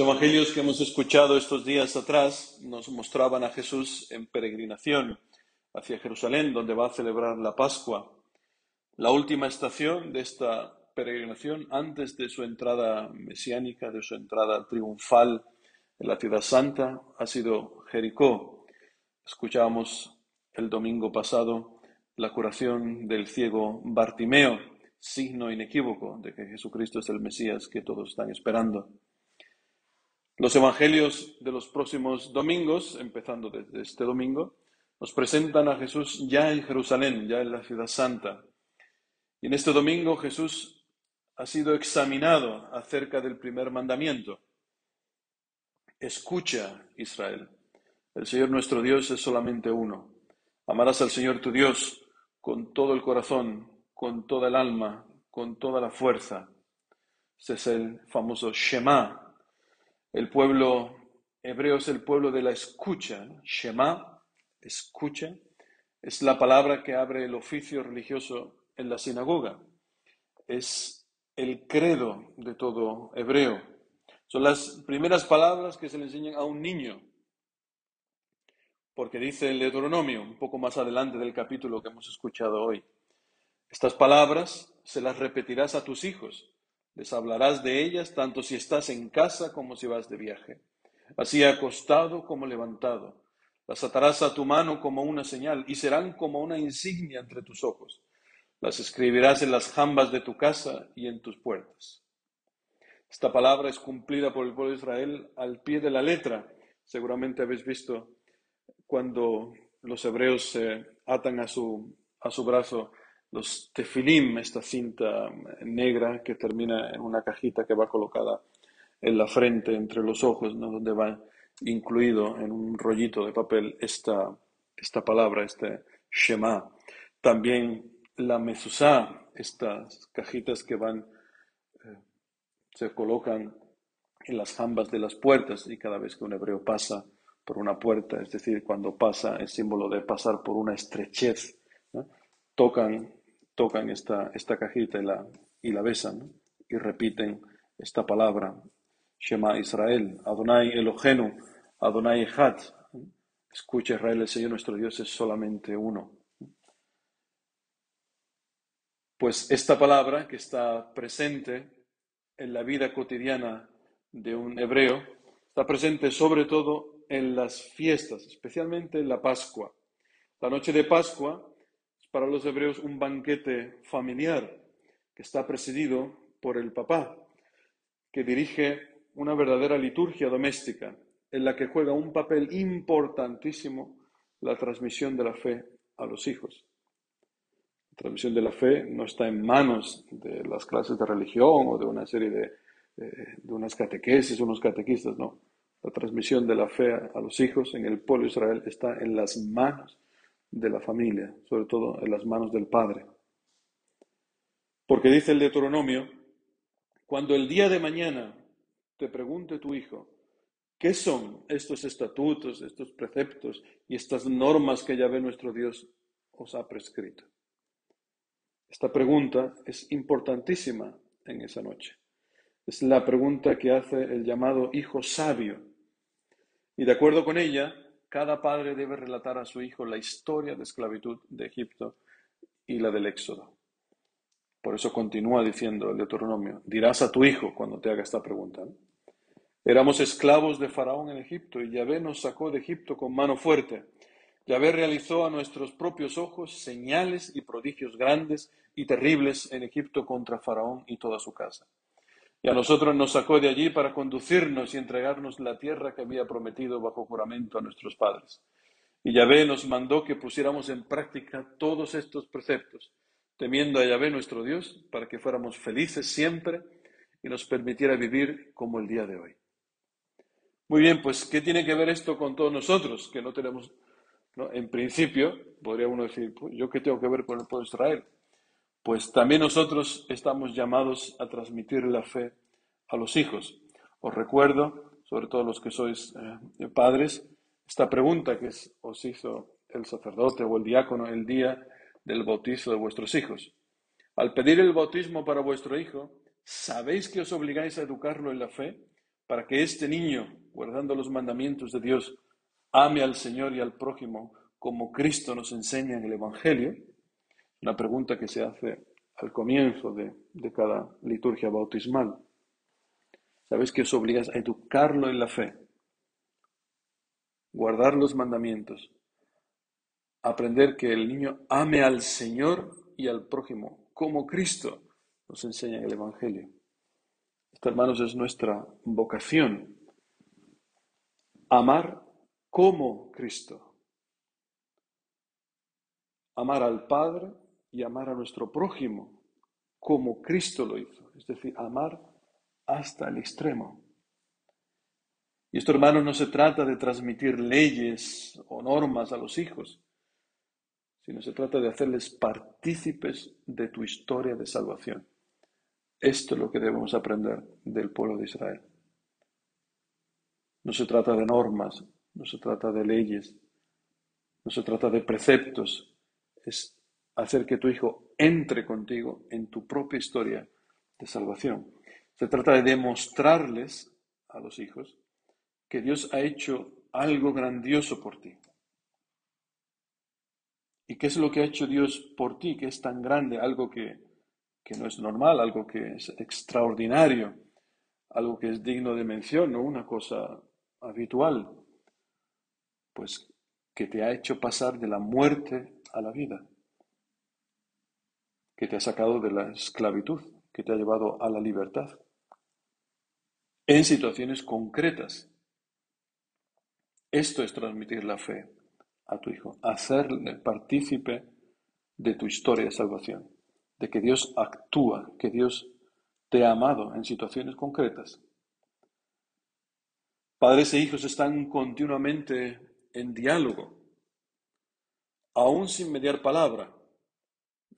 Evangelios que hemos escuchado estos días atrás nos mostraban a Jesús en peregrinación hacia Jerusalén, donde va a celebrar la Pascua. La última estación de esta peregrinación antes de su entrada mesiánica, de su entrada triunfal en la ciudad santa, ha sido Jericó. Escuchábamos el domingo pasado la curación del ciego Bartimeo, signo inequívoco de que Jesucristo es el Mesías que todos están esperando. Los evangelios de los próximos domingos, empezando desde este domingo, nos presentan a Jesús ya en Jerusalén, ya en la ciudad santa. Y en este domingo Jesús ha sido examinado acerca del primer mandamiento. Escucha, Israel. El Señor nuestro Dios es solamente uno. Amarás al Señor tu Dios con todo el corazón, con toda el alma, con toda la fuerza. Este es el famoso Shema, el pueblo hebreo es el pueblo de la escucha. Shema, escucha, es la palabra que abre el oficio religioso en la sinagoga. Es el credo de todo hebreo. Son las primeras palabras que se le enseñan a un niño. Porque dice el Deuteronomio, un poco más adelante del capítulo que hemos escuchado hoy. Estas palabras se las repetirás a tus hijos les hablarás de ellas tanto si estás en casa como si vas de viaje, así acostado como levantado. Las atarás a tu mano como una señal y serán como una insignia entre tus ojos. Las escribirás en las jambas de tu casa y en tus puertas. Esta palabra es cumplida por el pueblo de Israel al pie de la letra. Seguramente habéis visto cuando los hebreos se atan a su, a su brazo los tefilim, esta cinta negra que termina en una cajita que va colocada en la frente, entre los ojos, donde va incluido en un rollito de papel esta, esta palabra, este Shema. También la mezuzá, estas cajitas que van, eh, se colocan en las jambas de las puertas y cada vez que un hebreo pasa por una puerta, es decir, cuando pasa el símbolo de pasar por una estrechez, tocan tocan esta, esta cajita y la, y la besan y repiten esta palabra, Shema Israel, Adonai Elohenu, Adonai Echad. Escucha Israel, el Señor nuestro Dios es solamente uno. Pues esta palabra que está presente en la vida cotidiana de un hebreo, está presente sobre todo en las fiestas, especialmente en la Pascua. La noche de Pascua para los hebreos un banquete familiar que está presidido por el papá, que dirige una verdadera liturgia doméstica en la que juega un papel importantísimo la transmisión de la fe a los hijos. La transmisión de la fe no está en manos de las clases de religión o de una serie de, eh, unas catequesis, unos catequistas, no. La transmisión de la fe a los hijos en el pueblo de Israel está en las manos de la familia, sobre todo en las manos del Padre. Porque dice el Deuteronomio, cuando el día de mañana te pregunte tu hijo, ¿qué son estos estatutos, estos preceptos y estas normas que Yahvé nuestro Dios os ha prescrito? Esta pregunta es importantísima en esa noche. Es la pregunta que hace el llamado hijo sabio. Y de acuerdo con ella, cada padre debe relatar a su hijo la historia de esclavitud de Egipto y la del Éxodo. Por eso continúa diciendo el Deuteronomio, dirás a tu hijo cuando te haga esta pregunta. Éramos esclavos de Faraón en Egipto y Yahvé nos sacó de Egipto con mano fuerte. Yahvé realizó a nuestros propios ojos señales y prodigios grandes y terribles en Egipto contra Faraón y toda su casa. Y a nosotros nos sacó de allí para conducirnos y entregarnos la tierra que había prometido bajo juramento a nuestros padres. Y Yahvé nos mandó que pusiéramos en práctica todos estos preceptos, temiendo a Yahvé nuestro Dios, para que fuéramos felices siempre y nos permitiera vivir como el día de hoy. Muy bien, pues, ¿qué tiene que ver esto con todos nosotros? Que no tenemos, en principio, podría uno decir, pues, ¿yo qué tengo que ver con el pueblo de Israel? Pues también nosotros estamos llamados a transmitir la fe a los hijos. Os recuerdo, sobre todo los que sois eh, padres, esta pregunta que os hizo el sacerdote o el diácono el día del bautizo de vuestros hijos. Al pedir el bautismo para vuestro hijo, ¿sabéis que os obligáis a educarlo en la fe para que este niño, guardando los mandamientos de Dios, ame al Señor y al prójimo como Cristo nos enseña en el Evangelio, una pregunta que se hace al comienzo de, de cada liturgia bautismal. ¿Sabes que os obligas a educarlo en la fe? Guardar los mandamientos. Aprender que el niño ame al Señor y al prójimo, como Cristo nos enseña en el Evangelio. Esta, hermanos, es nuestra vocación. Amar como Cristo. Amar al Padre y amar a nuestro prójimo como Cristo lo hizo. Es decir, amar hasta el extremo. Y esto, hermanos, no se trata de transmitir leyes o normas a los hijos, sino se trata de hacerles partícipes de tu historia de salvación. Esto es lo que debemos aprender del pueblo de Israel. No se trata de normas, no se trata de leyes, no se trata de preceptos, es hacer que tu hijo entre contigo en tu propia historia de salvación. Se trata de demostrarles a los hijos que Dios ha hecho algo grandioso por ti. ¿Y qué es lo que ha hecho Dios por ti, que es tan grande, algo que, que no es normal, algo que es extraordinario, algo que es digno de mención, no una cosa habitual? Pues que te ha hecho pasar de la muerte a la vida que te ha sacado de la esclavitud, que te ha llevado a la libertad. En situaciones concretas. Esto es transmitir la fe a tu hijo, hacerle partícipe de tu historia de salvación, de que Dios actúa, que Dios te ha amado en situaciones concretas. Padres e hijos están continuamente en diálogo, aún sin mediar palabra.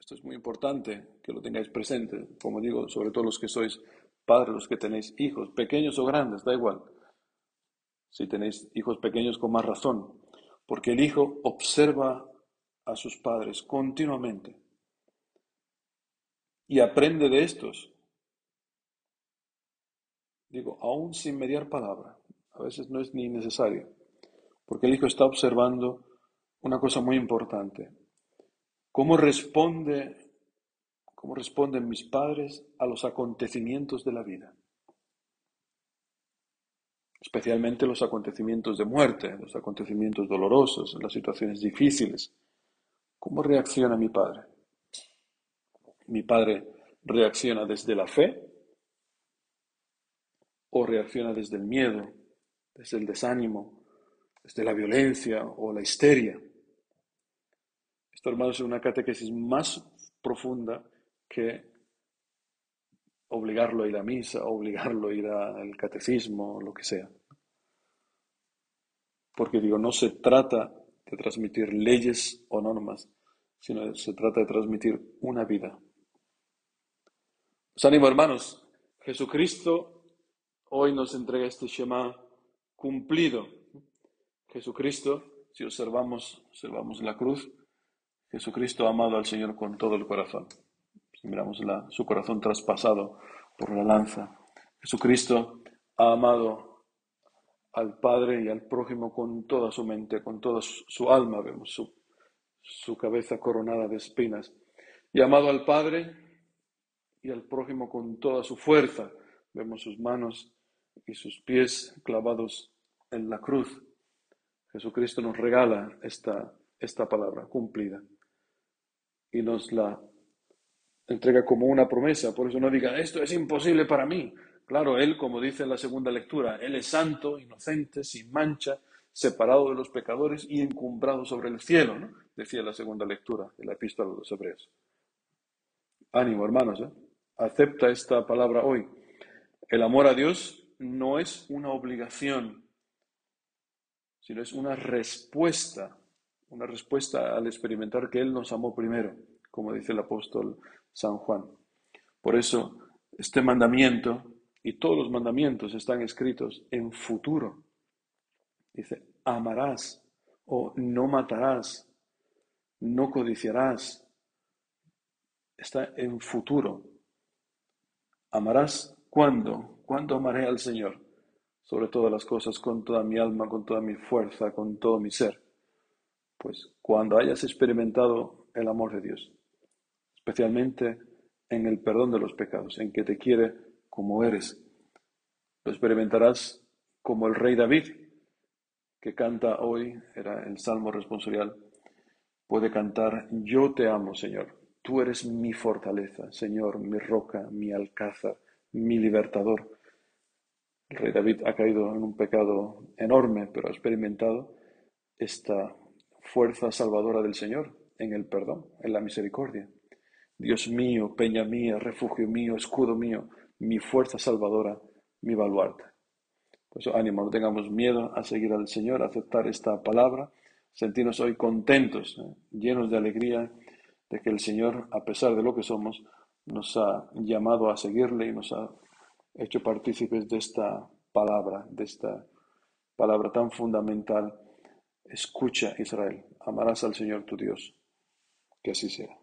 Esto es muy importante que lo tengáis presente, como digo, sobre todo los que sois padres, los que tenéis hijos, pequeños o grandes, da igual. Si tenéis hijos pequeños, con más razón, porque el hijo observa a sus padres continuamente y aprende de estos. Digo, aún sin mediar palabra, a veces no es ni necesario, porque el hijo está observando una cosa muy importante, ¿Cómo responde, cómo responden mis padres a los acontecimientos de la vida? Especialmente los acontecimientos de muerte, los acontecimientos dolorosos, las situaciones difíciles. ¿Cómo reacciona mi padre? ¿Mi padre reacciona desde la fe o reacciona desde el miedo, desde el desánimo, desde la violencia o la histeria? Esto, hermanos, es una catequesis más profunda que obligarlo a ir a misa, obligarlo a ir al catecismo, lo que sea. Porque digo, no se trata de transmitir leyes o normas, sino se trata de transmitir una vida. Os animo, hermanos, Jesucristo hoy nos entrega este Shema cumplido. Jesucristo, si observamos, observamos la cruz, Jesucristo ha amado al Señor con todo el corazón. Si miramos su corazón traspasado por la lanza. Jesucristo ha amado al Padre y al prójimo con toda su mente, con toda su, alma. Vemos su, su cabeza coronada de espinas. Y ha amado al Padre y al prójimo con toda su fuerza. Vemos sus manos y sus pies clavados en la cruz. Jesucristo nos regala esta, esta palabra cumplida y nos la entrega como una promesa. Por eso no diga, esto es imposible para mí. Claro, Él, como dice en la segunda lectura, Él es santo, inocente, sin mancha, separado de los pecadores y encumbrado sobre el cielo, ¿no? decía la segunda lectura de la epístola de los hebreos. Ánimo, hermanos, ¿eh? acepta esta palabra hoy. El amor a Dios no es una obligación, sino es una respuesta una respuesta al experimentar que Él nos amó primero, como dice el apóstol San Juan. Por eso, este mandamiento y todos los mandamientos están escritos en futuro. Dice, amarás o no matarás, no codiciarás. Está en futuro. ¿Amarás cuándo? ¿Cuándo amaré al Señor? sobre todas las cosas con toda mi alma, con toda mi fuerza, con todo mi ser. Pues cuando hayas experimentado el amor de Dios, especialmente en el perdón de los pecados, en que te quiere como eres, lo experimentarás como el rey David, que canta hoy, era el salmo responsorial, puede cantar, yo te amo, Señor, tú eres mi fortaleza, Señor, mi roca, mi alcázar, mi libertador. El rey David ha caído en un pecado enorme, pero ha experimentado esta fuerza salvadora del Señor en el perdón, en la misericordia. Dios mío, peña mía, refugio mío, escudo mío, mi fuerza salvadora, mi baluarte. Por eso ánimo, no tengamos miedo a seguir al Señor, a aceptar esta palabra, sentirnos hoy contentos, ¿eh? llenos de alegría de que el Señor, a pesar de lo que somos, nos ha llamado a seguirle y nos ha hecho partícipes de esta palabra, de esta palabra tan fundamental. Escucha, Israel, amarás al Señor tu Dios. Que así sea.